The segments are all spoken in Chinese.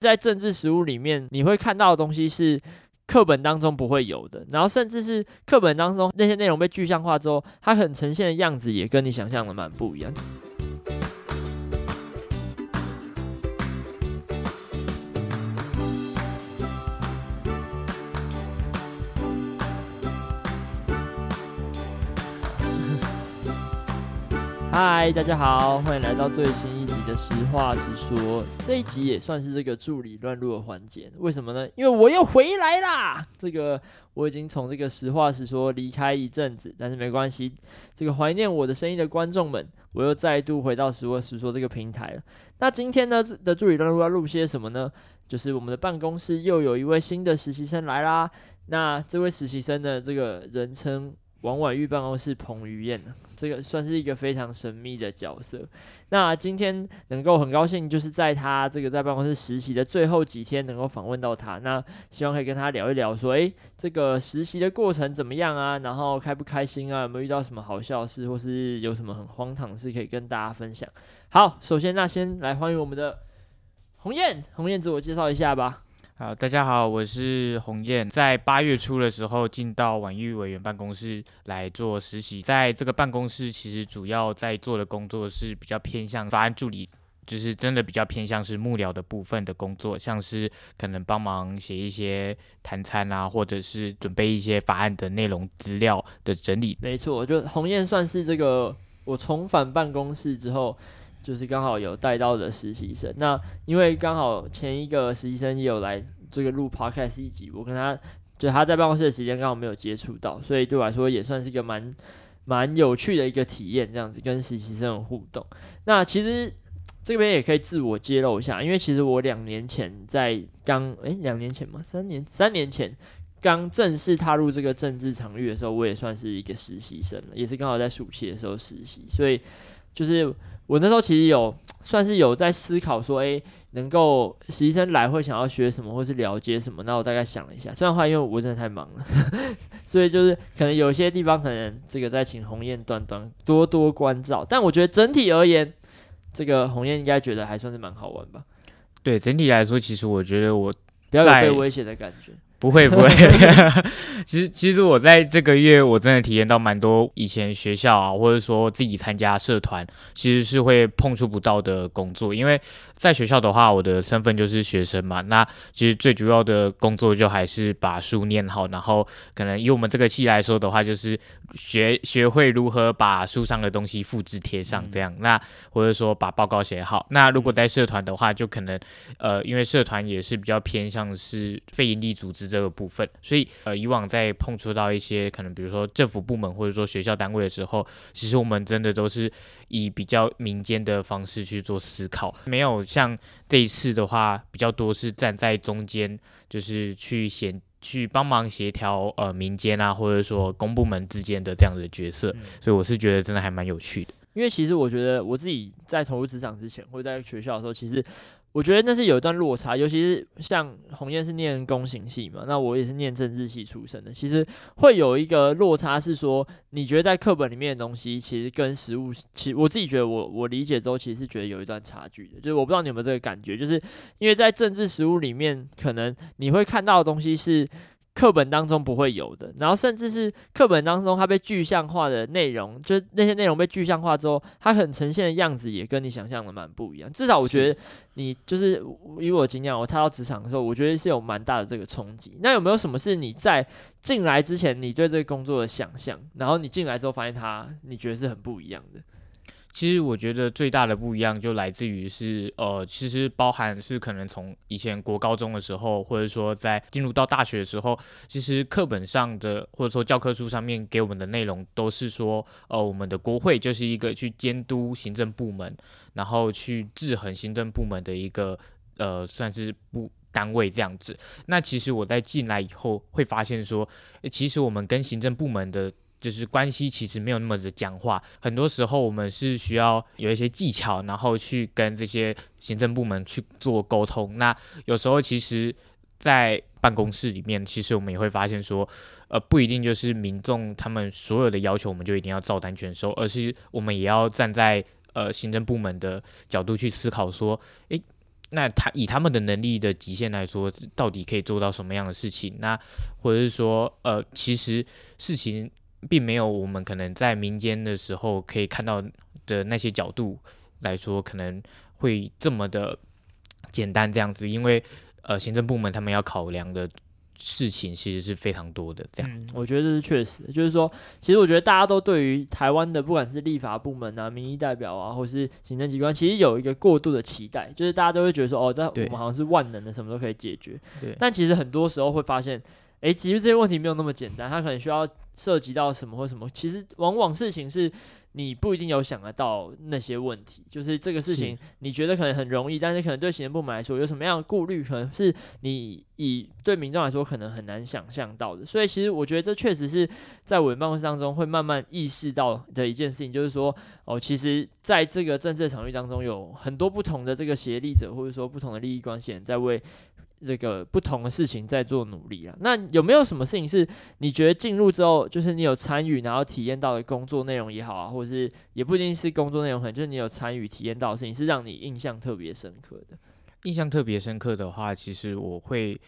在政治实务里面，你会看到的东西是课本当中不会有的，然后甚至是课本当中那些内容被具象化之后，它很呈现的样子也跟你想象的蛮不一样。嗨，大家好，欢迎来到最新一集的实话实说。这一集也算是这个助理乱入的环节，为什么呢？因为我又回来啦。这个我已经从这个实话实说离开一阵子，但是没关系。这个怀念我的声音的观众们，我又再度回到实话实说这个平台了。那今天呢的助理乱入要录些什么呢？就是我们的办公室又有一位新的实习生来啦。那这位实习生呢，这个人称。王婉玉办公室彭于晏，这个算是一个非常神秘的角色。那今天能够很高兴，就是在他这个在办公室实习的最后几天，能够访问到他。那希望可以跟他聊一聊，说，诶，这个实习的过程怎么样啊？然后开不开心啊？有没有遇到什么好笑的事，或是有什么很荒唐的事可以跟大家分享？好，首先那先来欢迎我们的鸿晏，鸿晏自我介绍一下吧。好，大家好，我是鸿雁，在八月初的时候进到婉玉委员办公室来做实习，在这个办公室其实主要在做的工作是比较偏向法案助理，就是真的比较偏向是幕僚的部分的工作，像是可能帮忙写一些谈餐啊，或者是准备一些法案的内容资料的整理。没错，就鸿雁算是这个我重返办公室之后。就是刚好有带到的实习生，那因为刚好前一个实习生也有来这个录 podcast 一集，我跟他就他在办公室的时间刚好没有接触到，所以对我来说也算是一个蛮蛮有趣的一个体验，这样子跟实习生的互动。那其实这边也可以自我揭露一下，因为其实我两年前在刚诶两年前嘛，三年三年前刚正式踏入这个政治场域的时候，我也算是一个实习生，也是刚好在暑期的时候实习，所以就是。我那时候其实有算是有在思考说，诶，能够实习生来会想要学什么，或是了解什么？那我大概想了一下，虽然话因为我真的太忙了，所以就是可能有些地方可能这个再请鸿雁端端多多关照。但我觉得整体而言，这个鸿雁应该觉得还算是蛮好玩吧？对，整体来说，其实我觉得我不要有被威胁的感觉。不会不会，其实其实我在这个月我真的体验到蛮多以前学校啊，或者说自己参加社团，其实是会碰触不到的工作。因为在学校的话，我的身份就是学生嘛，那其实最主要的工作就还是把书念好，然后可能以我们这个系来说的话，就是学 学会如何把书上的东西复制贴上这样，那或者说把报告写好。那如果在社团的话，就可能呃，因为社团也是比较偏向是非营利组织。这个部分，所以呃，以往在碰触到一些可能，比如说政府部门或者说学校单位的时候，其实我们真的都是以比较民间的方式去做思考，没有像这一次的话，比较多是站在中间，就是去协去帮忙协调呃民间啊，或者说公部门之间的这样的角色，嗯、所以我是觉得真的还蛮有趣的。因为其实我觉得我自己在投入职场之前，或者在学校的时候，其实。我觉得那是有一段落差，尤其是像鸿雁是念公行系嘛，那我也是念政治系出身的，其实会有一个落差，是说你觉得在课本里面的东西，其实跟实物，其实我自己觉得我我理解之后，其实是觉得有一段差距的，就是我不知道你有没有这个感觉，就是因为在政治实物里面，可能你会看到的东西是。课本当中不会有的，然后甚至是课本当中它被具象化的内容，就是那些内容被具象化之后，它很呈现的样子也跟你想象的蛮不一样。至少我觉得你就是以我经验，我踏到职场的时候，我觉得是有蛮大的这个冲击。那有没有什么是你在进来之前你对这个工作的想象，然后你进来之后发现它，你觉得是很不一样的？其实我觉得最大的不一样就来自于是，呃，其实包含是可能从以前国高中的时候，或者说在进入到大学的时候，其实课本上的或者说教科书上面给我们的内容都是说，呃，我们的国会就是一个去监督行政部门，然后去制衡行政部门的一个，呃，算是部单位这样子。那其实我在进来以后会发现说，其实我们跟行政部门的。就是关系其实没有那么的讲话，很多时候我们是需要有一些技巧，然后去跟这些行政部门去做沟通。那有时候其实，在办公室里面，其实我们也会发现说，呃，不一定就是民众他们所有的要求，我们就一定要照单全收，而是我们也要站在呃行政部门的角度去思考说，诶。那他以他们的能力的极限来说，到底可以做到什么样的事情？那或者是说，呃，其实事情并没有我们可能在民间的时候可以看到的那些角度来说，可能会这么的简单这样子，因为呃，行政部门他们要考量的。事情其实是非常多的，这样、嗯，我觉得这是确实，就是说，其实我觉得大家都对于台湾的不管是立法部门啊、民意代表啊，或是行政机关，其实有一个过度的期待，就是大家都会觉得说，哦，在我们好像是万能的，什么都可以解决。对。但其实很多时候会发现，诶，其实这些问题没有那么简单，它可能需要涉及到什么或什么。其实往往事情是。你不一定有想得到那些问题，就是这个事情，你觉得可能很容易，但是可能对行政部门来说有什么样的顾虑，可能是你以对民众来说可能很难想象到的。所以其实我觉得这确实是在委员办公室当中会慢慢意识到的一件事情，就是说哦，其实在这个政治场域当中有很多不同的这个协力者，或者说不同的利益关系人在为。这个不同的事情在做努力啊，那有没有什么事情是你觉得进入之后，就是你有参与，然后体验到的工作内容也好啊，或者是也不一定是工作内容，可能就是你有参与体验到的事情，是让你印象特别深刻的？印象特别深刻的话，其实我会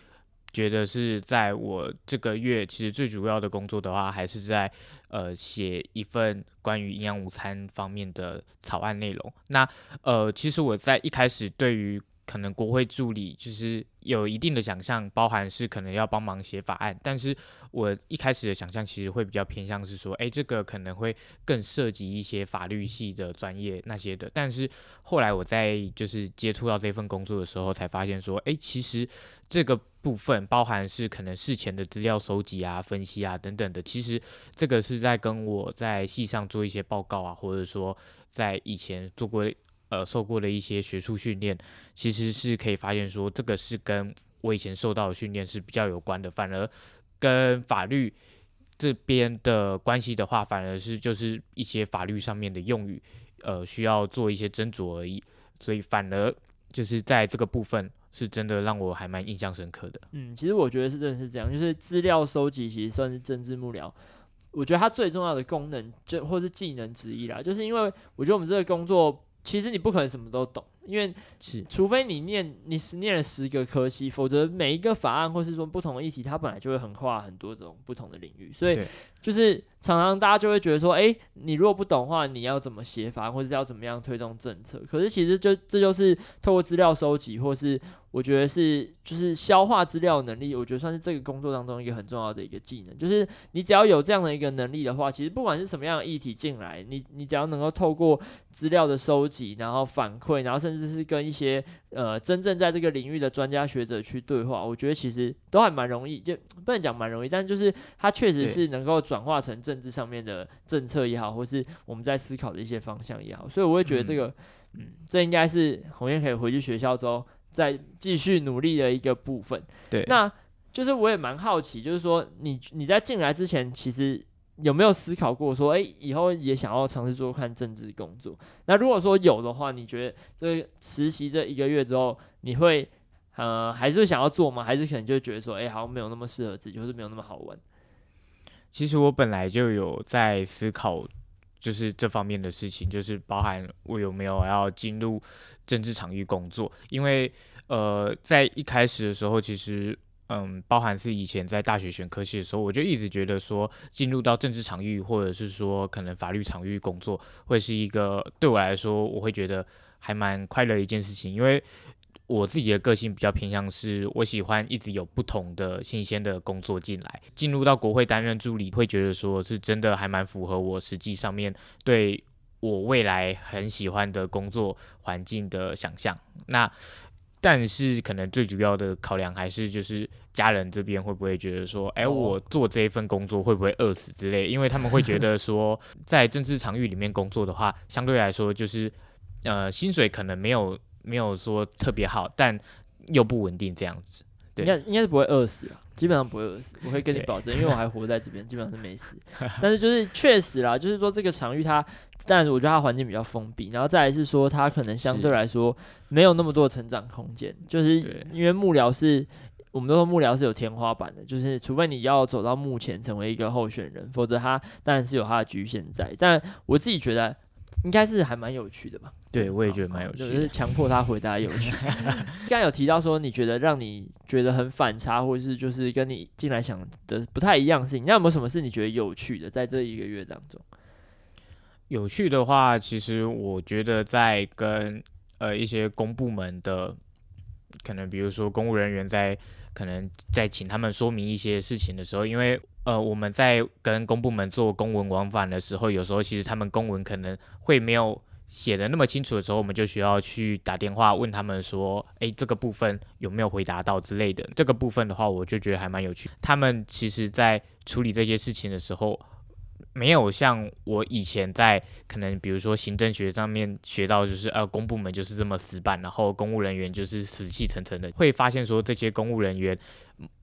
觉得是在我这个月，其实最主要的工作的话，还是在呃写一份关于营养午餐方面的草案内容。那呃，其实我在一开始对于可能国会助理就是有一定的想象，包含是可能要帮忙写法案，但是我一开始的想象其实会比较偏向是说，诶，这个可能会更涉及一些法律系的专业那些的。但是后来我在就是接触到这份工作的时候，才发现说，诶，其实这个部分包含是可能事前的资料收集啊、分析啊等等的，其实这个是在跟我在系上做一些报告啊，或者说在以前做过。呃，受过的一些学术训练，其实是可以发现说，这个是跟我以前受到的训练是比较有关的。反而跟法律这边的关系的话，反而是就是一些法律上面的用语，呃，需要做一些斟酌而已。所以反而就是在这个部分，是真的让我还蛮印象深刻的。嗯，其实我觉得是真的是这样，就是资料收集其实算是政治幕僚，我觉得它最重要的功能就或是技能之一啦，就是因为我觉得我们这个工作。其实你不可能什么都懂，因为是除非你念你是念了十个科系，否则每一个法案或是说不同的议题，它本来就会横跨很多种不同的领域，所以就是。常常大家就会觉得说，诶，你如果不懂的话，你要怎么写法案，或者是要怎么样推动政策？可是其实就这就是透过资料收集，或是我觉得是就是消化资料能力，我觉得算是这个工作当中一个很重要的一个技能。就是你只要有这样的一个能力的话，其实不管是什么样的议题进来，你你只要能够透过资料的收集，然后反馈，然后甚至是跟一些呃真正在这个领域的专家学者去对话，我觉得其实都还蛮容易，就不能讲蛮容易，但就是它确实是能够转化成政治上面的政策也好，或是我们在思考的一些方向也好，所以我会觉得这个，嗯，嗯这应该是红燕可以回去学校之后再继续努力的一个部分。对，那就是我也蛮好奇，就是说你你在进来之前，其实有没有思考过说，诶，以后也想要尝试做看政治工作？那如果说有的话，你觉得这实习这一个月之后，你会呃还是想要做吗？还是可能就觉得说，诶，好像没有那么适合自己，或是没有那么好玩？其实我本来就有在思考，就是这方面的事情，就是包含我有没有要进入政治场域工作。因为，呃，在一开始的时候，其实，嗯，包含是以前在大学选科系的时候，我就一直觉得说，进入到政治场域，或者是说可能法律场域工作，会是一个对我来说，我会觉得还蛮快乐一件事情，因为。我自己的个性比较偏向是，我喜欢一直有不同的新鲜的工作进来。进入到国会担任助理，会觉得说是真的还蛮符合我实际上面对我未来很喜欢的工作环境的想象。那但是可能最主要的考量还是就是家人这边会不会觉得说，哎，我做这一份工作会不会饿死之类？因为他们会觉得说，在政治场域里面工作的话，相对来说就是呃薪水可能没有。没有说特别好，但又不稳定这样子，对，应该应该是不会饿死啊，基本上不会饿死，我会跟你保证，因为我还活在这边，基本上是没死。但是就是确实啦，就是说这个场域它，但我觉得它环境比较封闭，然后再来是说它可能相对来说没有那么多成长空间，就是因为幕僚是，我们都说幕僚是有天花板的，就是除非你要走到幕前成为一个候选人，否则它当然是有它的局限在。但我自己觉得。应该是还蛮有趣的吧？对，我也觉得蛮有趣的，就是强迫他回答有趣。刚才有提到说，你觉得让你觉得很反差，或者是就是跟你进来想的不太一样的事情，那有没有什么是你觉得有趣的，在这一个月当中？有趣的话，其实我觉得在跟呃一些公部门的，可能比如说公务人员在可能在请他们说明一些事情的时候，因为呃我们在跟公部门做公文往返的时候，有时候其实他们公文可能会没有写的那么清楚的时候，我们就需要去打电话问他们说，哎，这个部分有没有回答到之类的。这个部分的话，我就觉得还蛮有趣。他们其实在处理这些事情的时候。没有像我以前在可能比如说行政学上面学到，就是呃公部门就是这么死板，然后公务人员就是死气沉沉的，会发现说这些公务人员，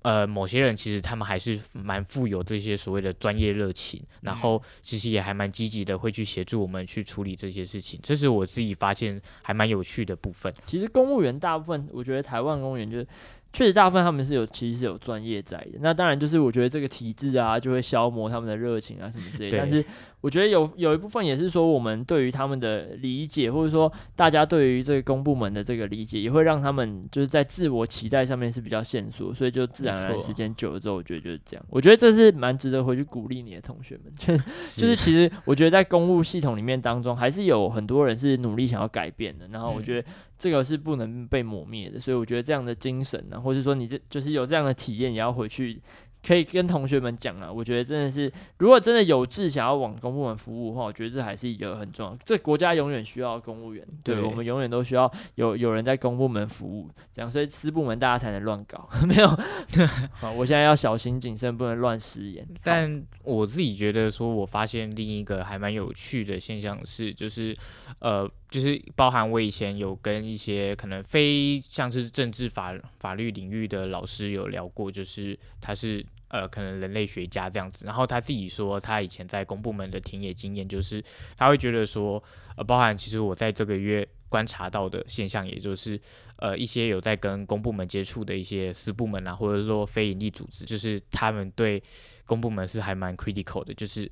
呃某些人其实他们还是蛮富有这些所谓的专业热情，然后其实也还蛮积极的会去协助我们去处理这些事情，这是我自己发现还蛮有趣的部分。其实公务员大部分，我觉得台湾公务员就是。确实，大部分他们是有，其实是有专业在的。那当然，就是我觉得这个体制啊，就会消磨他们的热情啊，什么之类的。但是。我觉得有有一部分也是说，我们对于他们的理解，或者说大家对于这个公部门的这个理解，也会让他们就是在自我期待上面是比较限缩，所以就自然而然时间久了之后，我觉得就是这样。我觉得这是蛮值得回去鼓励你的同学们，就是就是其实我觉得在公务系统里面当中，还是有很多人是努力想要改变的。然后我觉得这个是不能被抹灭的，所以我觉得这样的精神呢，或者说你这就是有这样的体验，也要回去。可以跟同学们讲啊，我觉得真的是，如果真的有志想要往公部门服务的话，我觉得这还是一个很重要。这国家永远需要公务员，对，对我们永远都需要有有人在公部门服务，这样，所以私部门大家才能乱搞，没有。好，我现在要小心谨慎，不能乱食言。但我自己觉得说，我发现另一个还蛮有趣的现象是，就是呃，就是包含我以前有跟一些可能非像是政治法法律领域的老师有聊过，就是他是。呃，可能人类学家这样子，然后他自己说，他以前在公部门的田野经验，就是他会觉得说，呃，包含其实我在这个月观察到的现象，也就是，呃，一些有在跟公部门接触的一些私部门啊，或者说非营利组织，就是他们对公部门是还蛮 critical 的，就是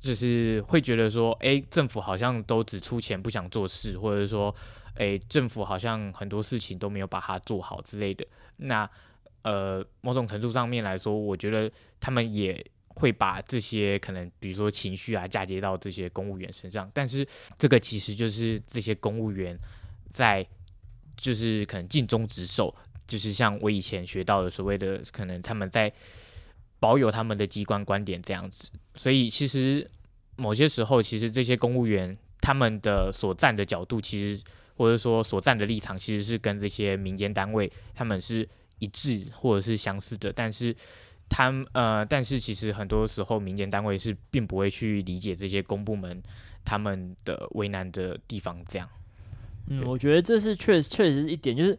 就是会觉得说，诶，政府好像都只出钱不想做事，或者说，诶，政府好像很多事情都没有把它做好之类的，那。呃，某种程度上面来说，我觉得他们也会把这些可能，比如说情绪啊，嫁接到这些公务员身上。但是，这个其实就是这些公务员在，就是可能尽忠职守，就是像我以前学到的所谓的，可能他们在保有他们的机关观点这样子。所以，其实某些时候，其实这些公务员他们的所站的角度，其实或者说所站的立场，其实是跟这些民间单位他们是。一致或者是相似的，但是他们呃，但是其实很多时候民间单位是并不会去理解这些公部门他们的为难的地方，这样。嗯，我觉得这是确确实是一点，就是。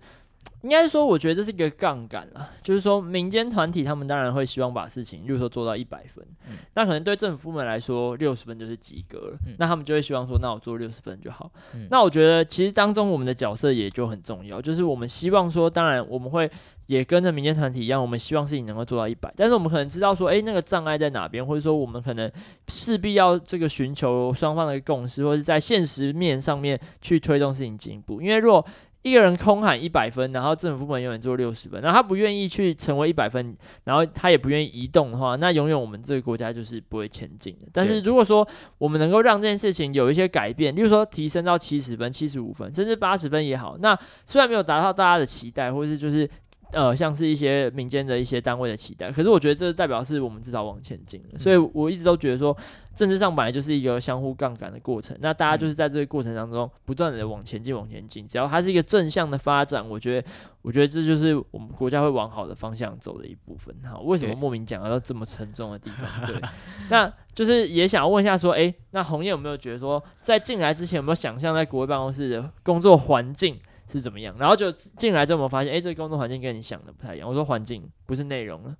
应该说，我觉得这是一个杠杆啦，就是说民间团体他们当然会希望把事情，例如说做到一百分，嗯，那可能对政府部门来说六十分就是及格了，嗯，那他们就会希望说，那我做六十分就好，嗯。那我觉得其实当中我们的角色也就很重要，就是我们希望说，当然我们会也跟着民间团体一样，我们希望事情能够做到一百，但是我们可能知道说，诶，那个障碍在哪边，或者说我们可能势必要这个寻求双方的共识，或者在现实面上面去推动事情进步，因为如果一个人空喊一百分，然后政府部门永远做六十分，然后他不愿意去成为一百分，然后他也不愿意移动的话，那永远我们这个国家就是不会前进的。但是如果说我们能够让这件事情有一些改变，例如说提升到七十分、七十五分，甚至八十分也好，那虽然没有达到大家的期待，或是就是。呃，像是一些民间的一些单位的期待，可是我觉得这代表是我们至少往前进了，所以我一直都觉得说，政治上本来就是一个相互杠杆的过程，那大家就是在这个过程当中不断的往前进，往前进，只要它是一个正向的发展，我觉得，我觉得这就是我们国家会往好的方向走的一部分。好，为什么莫名讲到这么沉重的地方？对，那就是也想问一下说，诶，那红叶有没有觉得说，在进来之前有没有想象在国会办公室的工作环境？是怎么样？然后就进来之后，我们发现，哎，这个工作环境跟你想的不太一样。我说环境不是内容了，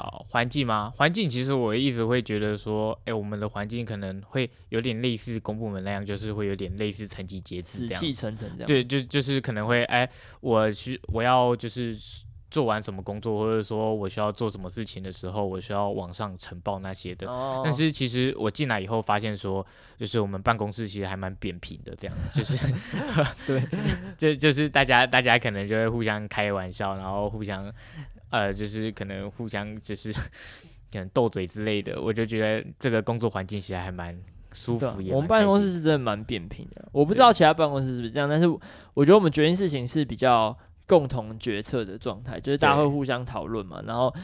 哦，环境吗？环境其实我一直会觉得说，哎，我们的环境可能会有点类似公部门那样，就是会有点类似层级节制这样，死气沉沉这样。对，就就是可能会，哎，我需，我要就是做完什么工作，或者说我需要做什么事情的时候，我需要网上呈报那些的。哦。但是其实我进来以后发现说，就是我们办公室其实还蛮扁平的，这样就是 对，就就是大家大家可能就会互相开玩笑，然后互相呃，就是可能互相就是 可能斗嘴之类的。我就觉得这个工作环境其实还蛮。舒服也，我们办公室是真的蛮扁平的。我不知道其他办公室是不是这样，但是我觉得我们决定事情是比较共同决策的状态，就是大家会互相讨论嘛。然后，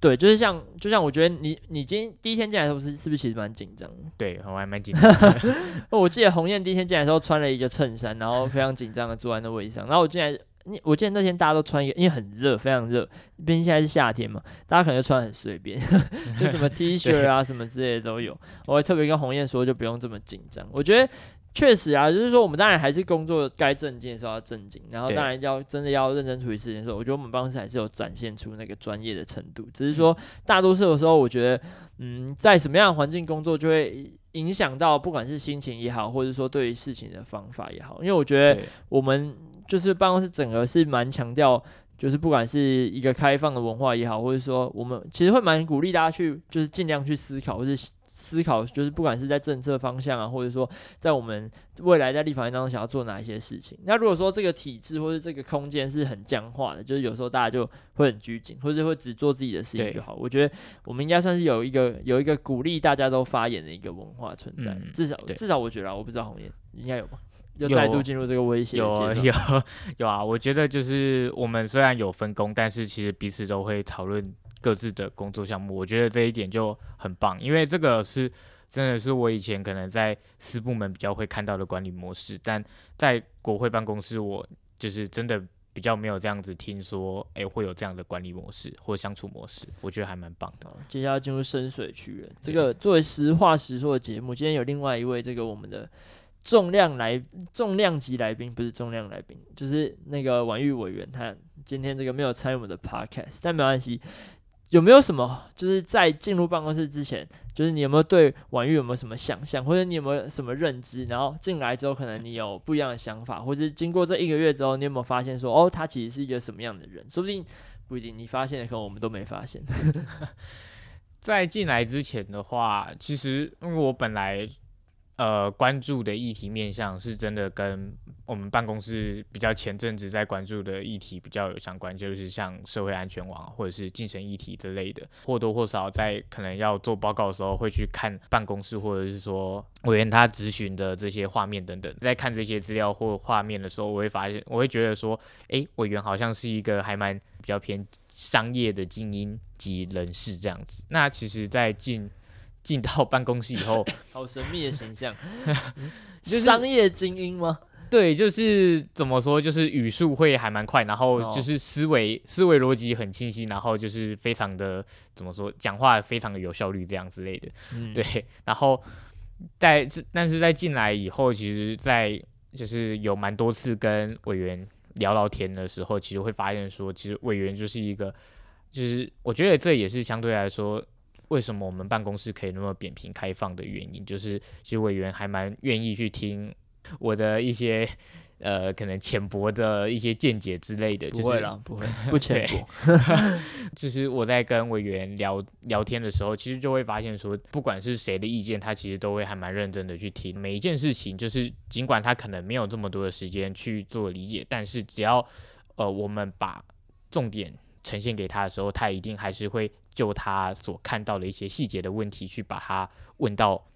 对，就是像就像我觉得你你今天第一天进来的时候是是不是其实蛮紧张？对，我还蛮紧张。我记得鸿雁第一天进来的时候穿了一个衬衫，然后非常紧张的坐在那位置上。然后我进来。你我记得那天大家都穿一个，因为很热，非常热，毕竟现在是夏天嘛，大家可能就穿很随便，就什么 T 恤啊什么之类的都有。我会特别跟鸿雁说，就不用这么紧张。我觉得确实啊，就是说我们当然还是工作该正经的时候要正经，然后当然要真的要认真处理事情的时候，我觉得我们办公室还是有展现出那个专业的程度。只是说大多数的时候，我觉得嗯，在什么样的环境工作，就会影响到不管是心情也好，或者说对于事情的方法也好。因为我觉得我们。就是办公室整个是蛮强调，就是不管是一个开放的文化也好，或者说我们其实会蛮鼓励大家去，就是尽量去思考，或是思考，就是不管是在政策方向啊，或者说在我们未来在立法院当中想要做哪一些事情。那如果说这个体制或者这个空间是很僵化的，就是有时候大家就会很拘谨，或者会只做自己的事情就好。我觉得我们应该算是有一个有一个鼓励大家都发言的一个文化存在，嗯、至少至少我觉得，我不知道红颜应该有吧。又再度进入这个威胁，有有 有啊！我觉得就是我们虽然有分工，但是其实彼此都会讨论各自的工作项目。我觉得这一点就很棒，因为这个是真的是我以前可能在私部门比较会看到的管理模式，但在国会办公室，我就是真的比较没有这样子听说，哎，会有这样的管理模式或相处模式，我觉得还蛮棒的。接下来进入深水区了，这个作为实话实说的节目，今天有另外一位这个我们的。重量来，重量级来宾不是重量来宾，就是那个婉玉委员，他今天这个没有参与我们的 podcast，但没关系。有没有什么，就是在进入办公室之前，就是你有没有对婉玉有没有什么想象，或者你有没有什么认知？然后进来之后，可能你有不一样的想法，或者经过这一个月之后，你有没有发现说，哦，他其实是一个什么样的人？说不定不一定，你发现的可能我们都没发现。在进来之前的话，其实因为我本来。呃，关注的议题面向是真的跟我们办公室比较前阵子在关注的议题比较有相关，就是像社会安全网或者是精神议题之类的，或多或少在可能要做报告的时候会去看办公室或者是说委员他咨询的这些画面等等，在看这些资料或画面的时候，我会发现，我会觉得说，诶，委员好像是一个还蛮比较偏商业的精英级人士这样子。那其实，在进进到办公室以后，好神秘的形象，就是商业精英吗？对，就是怎么说，就是语速会还蛮快，然后就是思维、哦、思维逻辑很清晰，然后就是非常的怎么说，讲话非常的有效率这样之类的。嗯、对，然后在但是在进来以后，其实，在就是有蛮多次跟委员聊聊天的时候，其实会发现说，其实委员就是一个，就是我觉得这也是相对来说。为什么我们办公室可以那么扁平开放的原因，就是其实委员还蛮愿意去听我的一些 呃可能浅薄的一些见解之类的。不会啦，不会，不浅薄。就是我在跟委员聊聊天的时候，其实就会发现说，不管是谁的意见，他其实都会还蛮认真的去听每一件事情。就是尽管他可能没有这么多的时间去做理解，但是只要呃我们把重点呈现给他的时候，他一定还是会。就他所看到的一些细节的问题，去把他问到，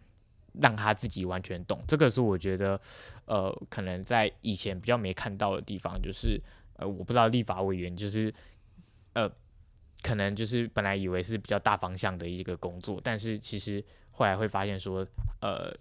让他自己完全懂。这个是我觉得，呃，可能在以前比较没看到的地方，就是，呃，我不知道立法委员就是，呃，可能就是本来以为是比较大方向的一个工作，但是其实后来会发现说，呃，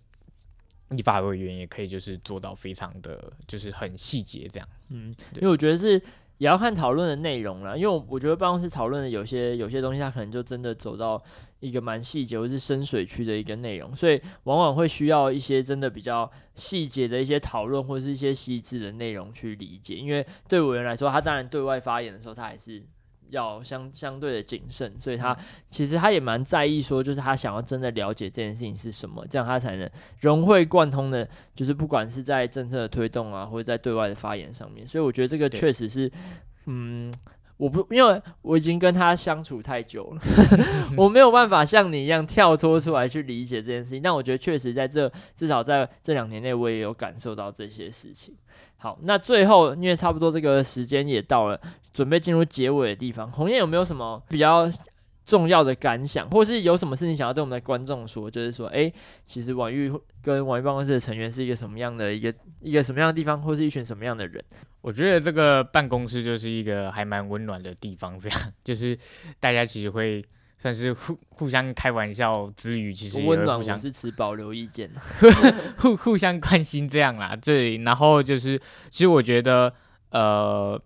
立法委员也可以就是做到非常的就是很细节这样。嗯，因为我觉得是。也要看讨论的内容了，因为我觉得办公室讨论的有些有些东西，它可能就真的走到一个蛮细节或是深水区的一个内容，所以往往会需要一些真的比较细节的一些讨论或者是一些细致的内容去理解。因为对委员来说，他当然对外发言的时候，他还是。要相相对的谨慎，所以他其实他也蛮在意说，就是他想要真的了解这件事情是什么，这样他才能融会贯通的，就是不管是在政策的推动啊，或者在对外的发言上面。所以我觉得这个确实是，嗯，我不，因为我已经跟他相处太久了，我没有办法像你一样跳脱出来去理解这件事情。但我觉得确实在这至少在这两年内，我也有感受到这些事情。好，那最后因为差不多这个时间也到了，准备进入结尾的地方，红叶有没有什么比较重要的感想，或是有什么事情想要对我们的观众说？就是说，诶，其实网易跟网易办公室的成员是一个什么样的一个一个什么样的地方，或是一群什么样的人？我觉得这个办公室就是一个还蛮温暖的地方，这样 就是大家其实会算是互互相开玩笑之余，其实温暖我是持保留意见，互互相关心这样啦。对，然后就是其实我觉得，呃，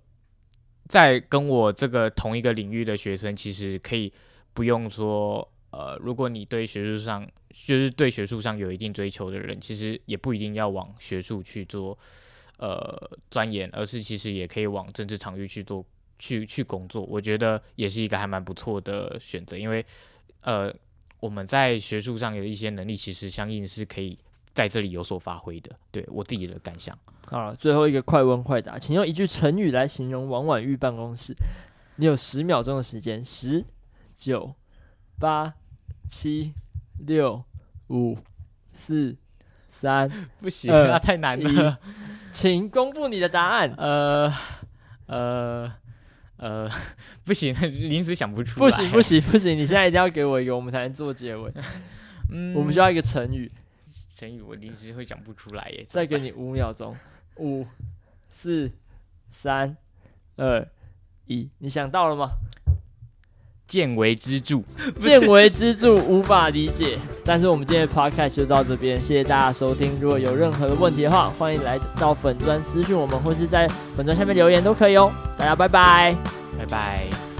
在跟我这个同一个领域的学生，其实可以。不用说，呃，如果你对学术上就是对学术上有一定追求的人，其实也不一定要往学术去做，呃，钻研，而是其实也可以往政治场域去做，去去工作。我觉得也是一个还蛮不错的选择，因为，呃，我们在学术上有一些能力，其实相应是可以在这里有所发挥的。对我自己的感想。好了，最后一个快问快答，请用一句成语来形容王婉玉办公室。你有十秒钟的时间，十。九、八、七、六、五、四、三，不行，那太难了。请公布你的答案。呃、呃、呃，不行，临时想不出来。不行，不行，不行！你现在一定要给我一个，我们才能做结尾。嗯，我们需要一个成语。成语我临时会讲不出来耶。再给你五秒钟，五、四、三、二、一，你想到了吗？见微知著，见微知著无法理解。但是我们今天的 podcast 就到这边，谢谢大家收听。如果有任何的问题的话，欢迎来到粉专私讯我们，或是在粉专下面留言都可以哦。大家拜拜，拜拜。